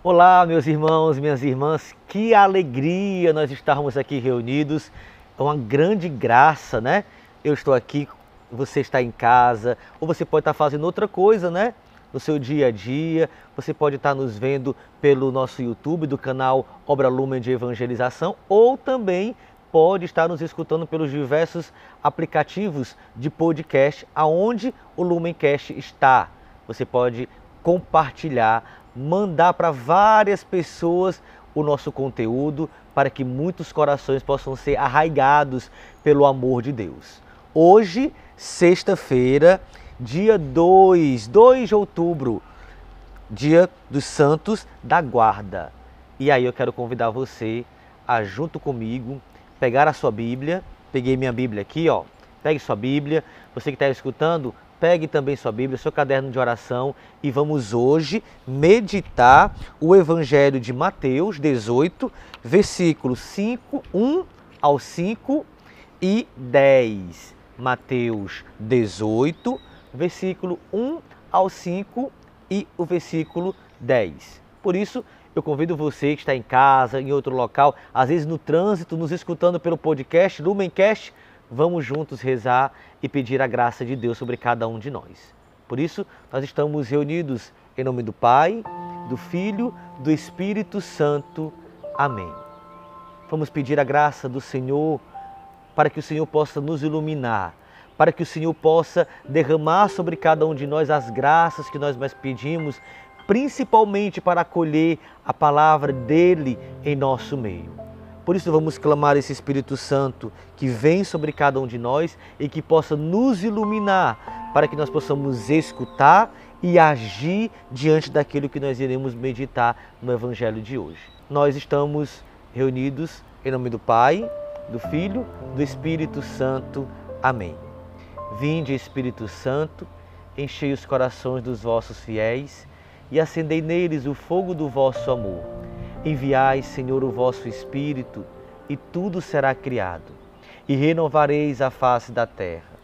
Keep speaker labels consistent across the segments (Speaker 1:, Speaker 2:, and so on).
Speaker 1: Olá, meus irmãos, minhas irmãs, que alegria nós estarmos aqui reunidos. É uma grande graça, né? Eu estou aqui, você está em casa, ou você pode estar fazendo outra coisa, né? No seu dia a dia, você pode estar nos vendo pelo nosso YouTube, do canal Obra Lumen de Evangelização, ou também pode estar nos escutando pelos diversos aplicativos de podcast, aonde o Lumencast está. Você pode compartilhar, mandar para várias pessoas o nosso conteúdo para que muitos corações possam ser arraigados pelo amor de Deus. Hoje, sexta-feira, dia 2, 2 de outubro, dia dos Santos da Guarda. E aí eu quero convidar você a junto comigo pegar a sua Bíblia. Peguei minha Bíblia aqui, ó. Pegue sua Bíblia. Você que está escutando, pegue também sua Bíblia, seu caderno de oração e vamos hoje meditar o Evangelho de Mateus 18, versículos 5, 1 ao 5 e 10. Mateus 18, versículo 1 ao 5 e o versículo 10. Por isso, eu convido você que está em casa, em outro local, às vezes no trânsito, nos escutando pelo podcast Lumencast, vamos juntos rezar e pedir a graça de Deus sobre cada um de nós. Por isso, nós estamos reunidos em nome do Pai, do Filho, do Espírito Santo. Amém. Vamos pedir a graça do Senhor para que o Senhor possa nos iluminar, para que o Senhor possa derramar sobre cada um de nós as graças que nós mais pedimos, principalmente para acolher a palavra dele em nosso meio. Por isso vamos clamar esse Espírito Santo que vem sobre cada um de nós e que possa nos iluminar para que nós possamos escutar e agir diante daquilo que nós iremos meditar no Evangelho de hoje. Nós estamos reunidos em nome do Pai, do Filho, do Espírito Santo. Amém. Vinde, Espírito Santo, enchei os corações dos vossos fiéis e acendei neles o fogo do vosso amor. Enviai, Senhor, o vosso Espírito, e tudo será criado, e renovareis a face da terra.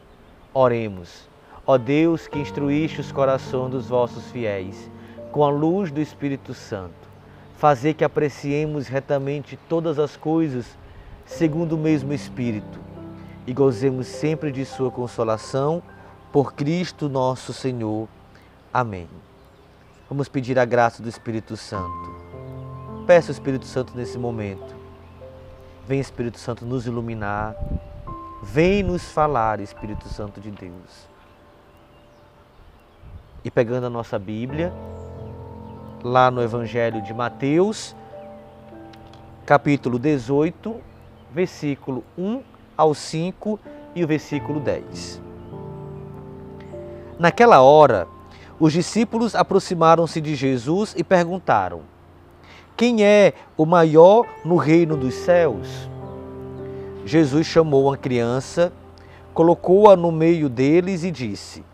Speaker 1: Oremos. Ó Deus, que instruíste os corações dos vossos fiéis, com a luz do Espírito Santo, fazer que apreciemos retamente todas as coisas, segundo o mesmo Espírito, e gozemos sempre de Sua consolação, por Cristo nosso Senhor. Amém. Vamos pedir a graça do Espírito Santo. Peça o Espírito Santo nesse momento. Vem, Espírito Santo, nos iluminar. Vem nos falar, Espírito Santo de Deus. E pegando a nossa Bíblia, lá no Evangelho de Mateus, capítulo 18, versículo 1 ao 5 e o versículo 10. Naquela hora, os discípulos aproximaram-se de Jesus e perguntaram: quem é o maior no reino dos céus? Jesus chamou uma criança, colocou-a no meio deles e disse: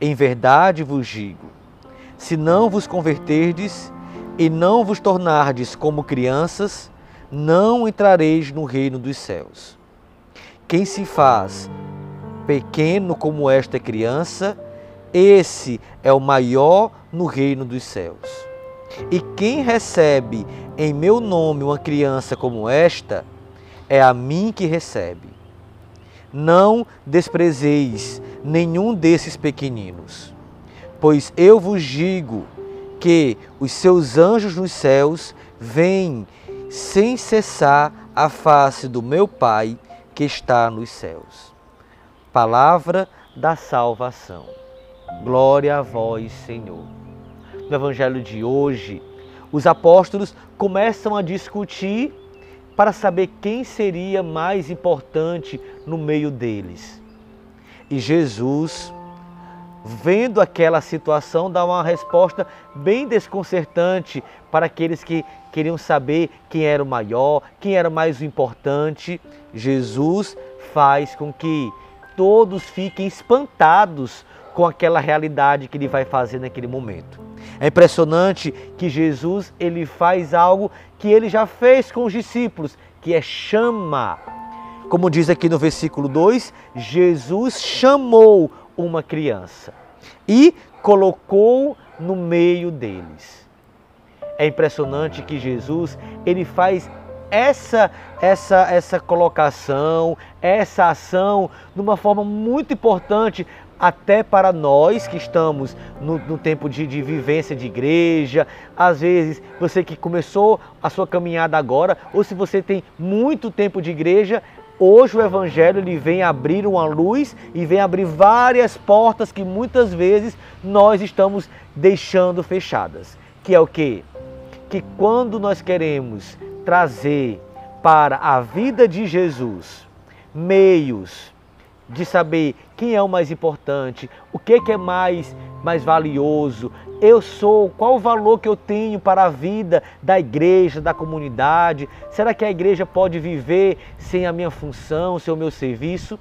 Speaker 1: Em verdade vos digo, se não vos converterdes e não vos tornardes como crianças, não entrareis no reino dos céus. Quem se faz pequeno como esta criança, esse é o maior no reino dos céus. E quem recebe em meu nome uma criança como esta, é a mim que recebe. Não desprezeis nenhum desses pequeninos, pois eu vos digo que os seus anjos nos céus veem sem cessar a face do meu Pai que está nos céus. Palavra da salvação. Glória a vós, Senhor no evangelho de hoje, os apóstolos começam a discutir para saber quem seria mais importante no meio deles. E Jesus, vendo aquela situação, dá uma resposta bem desconcertante para aqueles que queriam saber quem era o maior, quem era mais importante. Jesus faz com que todos fiquem espantados com aquela realidade que ele vai fazer naquele momento. É impressionante que Jesus ele faz algo que ele já fez com os discípulos, que é chama. Como diz aqui no versículo 2, Jesus chamou uma criança e colocou no meio deles. É impressionante que Jesus, ele faz essa essa essa colocação, essa ação de uma forma muito importante até para nós que estamos no, no tempo de, de, vivência de igreja, às vezes você que começou a sua caminhada agora, ou se você tem muito tempo de igreja, hoje o Evangelho ele vem abrir uma luz e vem abrir várias portas que muitas vezes nós estamos deixando fechadas. Que é o que? Que quando nós queremos trazer para a vida de Jesus meios de saber quem é o mais importante, o que, que é mais, mais valioso, eu sou, qual o valor que eu tenho para a vida da igreja, da comunidade, será que a igreja pode viver sem a minha função, sem o meu serviço?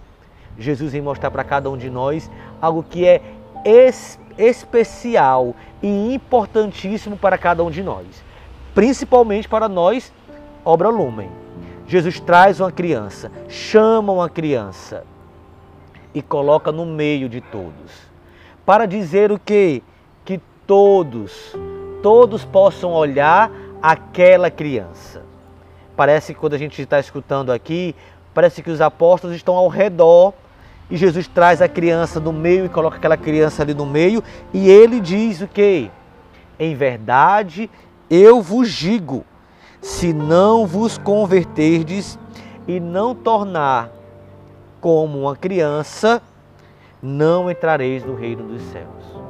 Speaker 1: Jesus vem mostrar para cada um de nós algo que é es, especial e importantíssimo para cada um de nós, principalmente para nós, obra Lumen. Jesus traz uma criança, chama uma criança e coloca no meio de todos. Para dizer o que? Que todos, todos possam olhar aquela criança. Parece que quando a gente está escutando aqui, parece que os apóstolos estão ao redor e Jesus traz a criança no meio e coloca aquela criança ali no meio e ele diz o que? Em verdade, eu vos digo, se não vos converterdes e não tornar como uma criança, não entrareis no reino dos céus.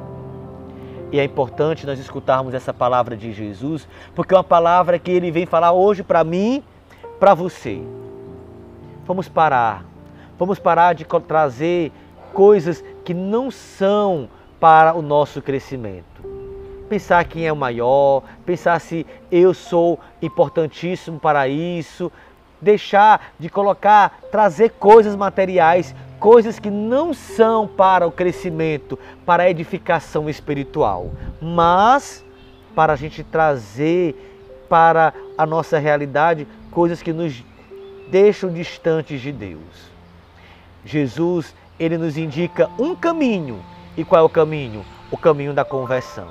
Speaker 1: E é importante nós escutarmos essa palavra de Jesus, porque é uma palavra que ele vem falar hoje para mim, para você. Vamos parar. Vamos parar de trazer coisas que não são para o nosso crescimento. Pensar quem é o maior, pensar se eu sou importantíssimo para isso, deixar de colocar, trazer coisas materiais, coisas que não são para o crescimento, para a edificação espiritual, mas para a gente trazer para a nossa realidade coisas que nos deixam distantes de Deus. Jesus, ele nos indica um caminho. E qual é o caminho? O caminho da conversão.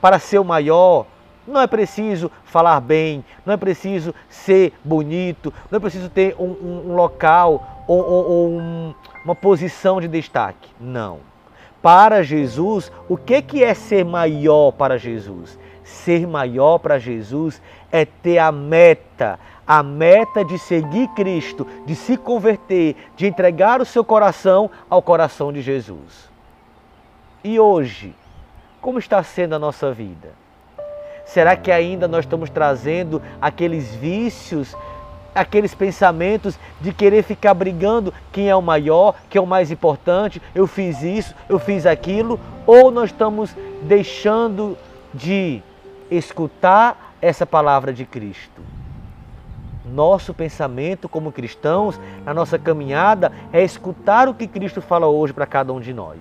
Speaker 1: Para ser o maior, não é preciso falar bem, não é preciso ser bonito, não é preciso ter um, um, um local ou, ou, ou um, uma posição de destaque. Não. Para Jesus, o que, que é ser maior para Jesus? Ser maior para Jesus é ter a meta, a meta de seguir Cristo, de se converter, de entregar o seu coração ao coração de Jesus. E hoje, como está sendo a nossa vida? Será que ainda nós estamos trazendo aqueles vícios, aqueles pensamentos de querer ficar brigando quem é o maior, quem é o mais importante, eu fiz isso, eu fiz aquilo, ou nós estamos deixando de escutar essa palavra de Cristo? Nosso pensamento como cristãos, na nossa caminhada, é escutar o que Cristo fala hoje para cada um de nós.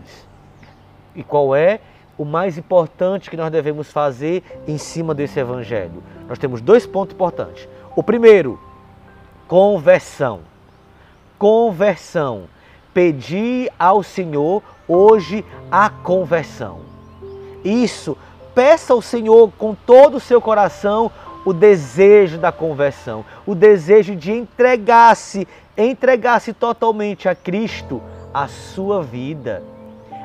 Speaker 1: E qual é o mais importante que nós devemos fazer em cima desse evangelho? Nós temos dois pontos importantes. O primeiro, conversão. Conversão. Pedir ao Senhor hoje a conversão. Isso, peça ao Senhor com todo o seu coração o desejo da conversão, o desejo de entregar-se, entregar-se totalmente a Cristo, a sua vida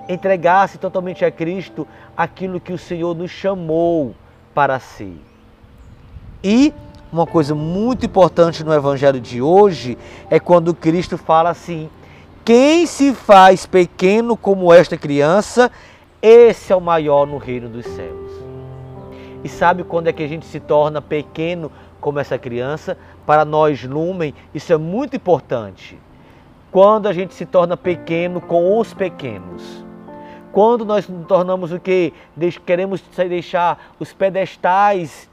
Speaker 1: entregasse totalmente a Cristo aquilo que o Senhor nos chamou para si. E uma coisa muito importante no Evangelho de hoje é quando Cristo fala assim: quem se faz pequeno como esta criança, esse é o maior no reino dos céus. E sabe quando é que a gente se torna pequeno como essa criança? Para nós, Lumen, isso é muito importante. Quando a gente se torna pequeno com os pequenos. Quando nós nos tornamos o que? Queremos deixar os pedestais,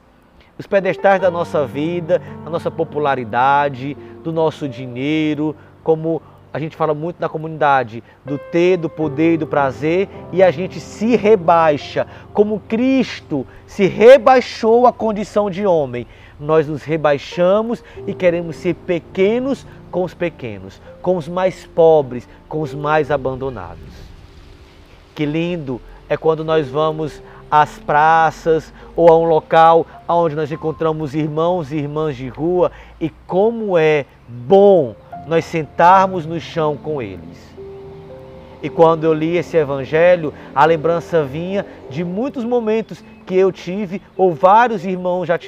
Speaker 1: os pedestais da nossa vida, da nossa popularidade, do nosso dinheiro, como a gente fala muito na comunidade, do ter, do poder e do prazer, e a gente se rebaixa, como Cristo se rebaixou à condição de homem. Nós nos rebaixamos e queremos ser pequenos com os pequenos, com os mais pobres, com os mais abandonados. Que lindo é quando nós vamos às praças ou a um local onde nós encontramos irmãos e irmãs de rua e como é bom nós sentarmos no chão com eles. E quando eu li esse evangelho, a lembrança vinha de muitos momentos que eu tive, ou vários irmãos já,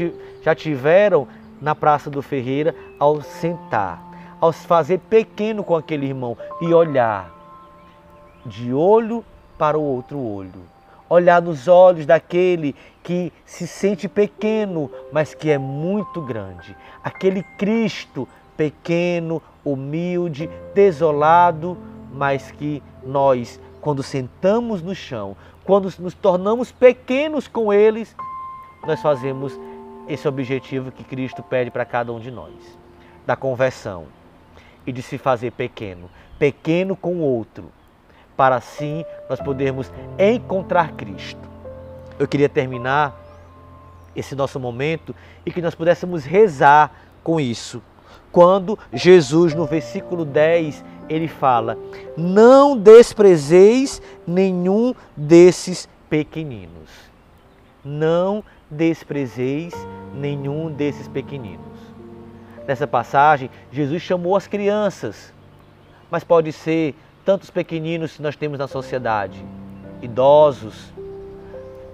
Speaker 1: já tiveram na Praça do Ferreira, ao sentar, ao se fazer pequeno com aquele irmão e olhar de olho para o outro olho. Olhar nos olhos daquele que se sente pequeno, mas que é muito grande. Aquele Cristo pequeno, humilde, desolado, mas que nós, quando sentamos no chão, quando nos tornamos pequenos com eles, nós fazemos esse objetivo que Cristo pede para cada um de nós, da conversão e de se fazer pequeno, pequeno com o outro, para assim nós podermos encontrar Cristo. Eu queria terminar esse nosso momento e que nós pudéssemos rezar com isso. Quando Jesus, no versículo 10, ele fala: Não desprezeis nenhum desses pequeninos. Não desprezeis nenhum desses pequeninos. Nessa passagem, Jesus chamou as crianças, mas pode ser tantos pequeninos que nós temos na sociedade, idosos,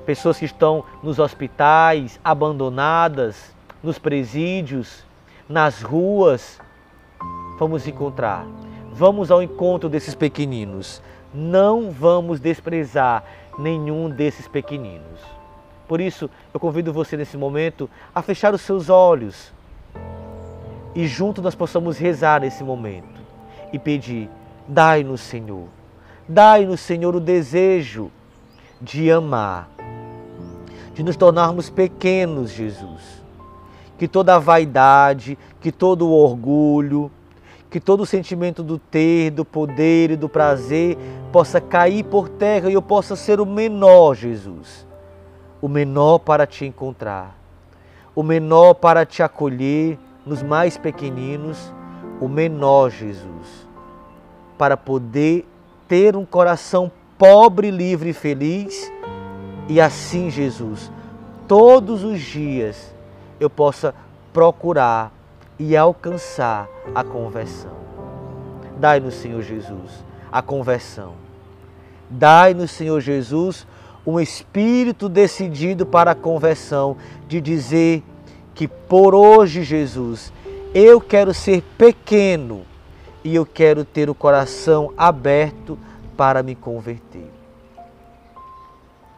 Speaker 1: pessoas que estão nos hospitais, abandonadas, nos presídios, nas ruas. Vamos encontrar Vamos ao encontro desses pequeninos. Não vamos desprezar nenhum desses pequeninos. Por isso, eu convido você nesse momento a fechar os seus olhos e junto nós possamos rezar nesse momento e pedir: dai-nos, Senhor, dai-nos, Senhor, o desejo de amar, de nos tornarmos pequenos, Jesus. Que toda a vaidade, que todo o orgulho, que todo o sentimento do ter, do poder e do prazer possa cair por terra e eu possa ser o menor, Jesus. O menor para te encontrar, o menor para te acolher nos mais pequeninos, o menor, Jesus, para poder ter um coração pobre, livre e feliz e assim, Jesus, todos os dias eu possa procurar e alcançar a conversão. Dai-nos, Senhor Jesus, a conversão. Dai-nos, Senhor Jesus, um espírito decidido para a conversão, de dizer que por hoje, Jesus, eu quero ser pequeno e eu quero ter o coração aberto para me converter.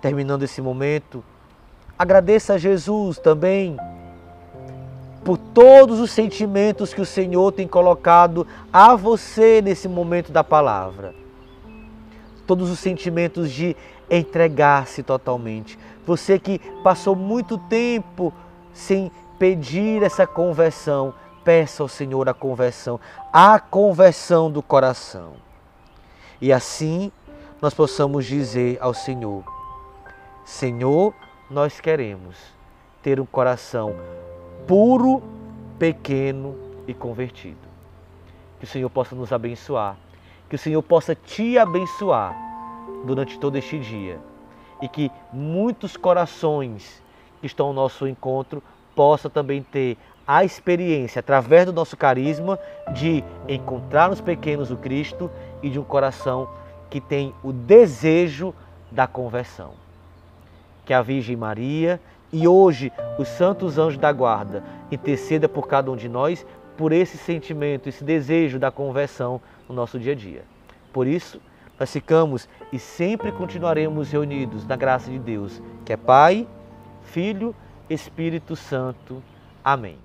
Speaker 1: Terminando esse momento, agradeça a Jesus também por todos os sentimentos que o Senhor tem colocado a você nesse momento da palavra. Todos os sentimentos de entregar-se totalmente. Você que passou muito tempo sem pedir essa conversão, peça ao Senhor a conversão, a conversão do coração. E assim nós possamos dizer ao Senhor: Senhor, nós queremos ter um coração puro, pequeno e convertido. Que o Senhor possa nos abençoar, que o Senhor possa te abençoar durante todo este dia e que muitos corações que estão ao nosso encontro possam também ter a experiência, através do nosso carisma, de encontrar nos pequenos o Cristo e de um coração que tem o desejo da conversão. Que a Virgem Maria e hoje, os santos anjos da guarda interceda por cada um de nós por esse sentimento, esse desejo da conversão no nosso dia a dia. Por isso, nós ficamos e sempre continuaremos reunidos na graça de Deus, que é Pai, Filho, Espírito Santo. Amém.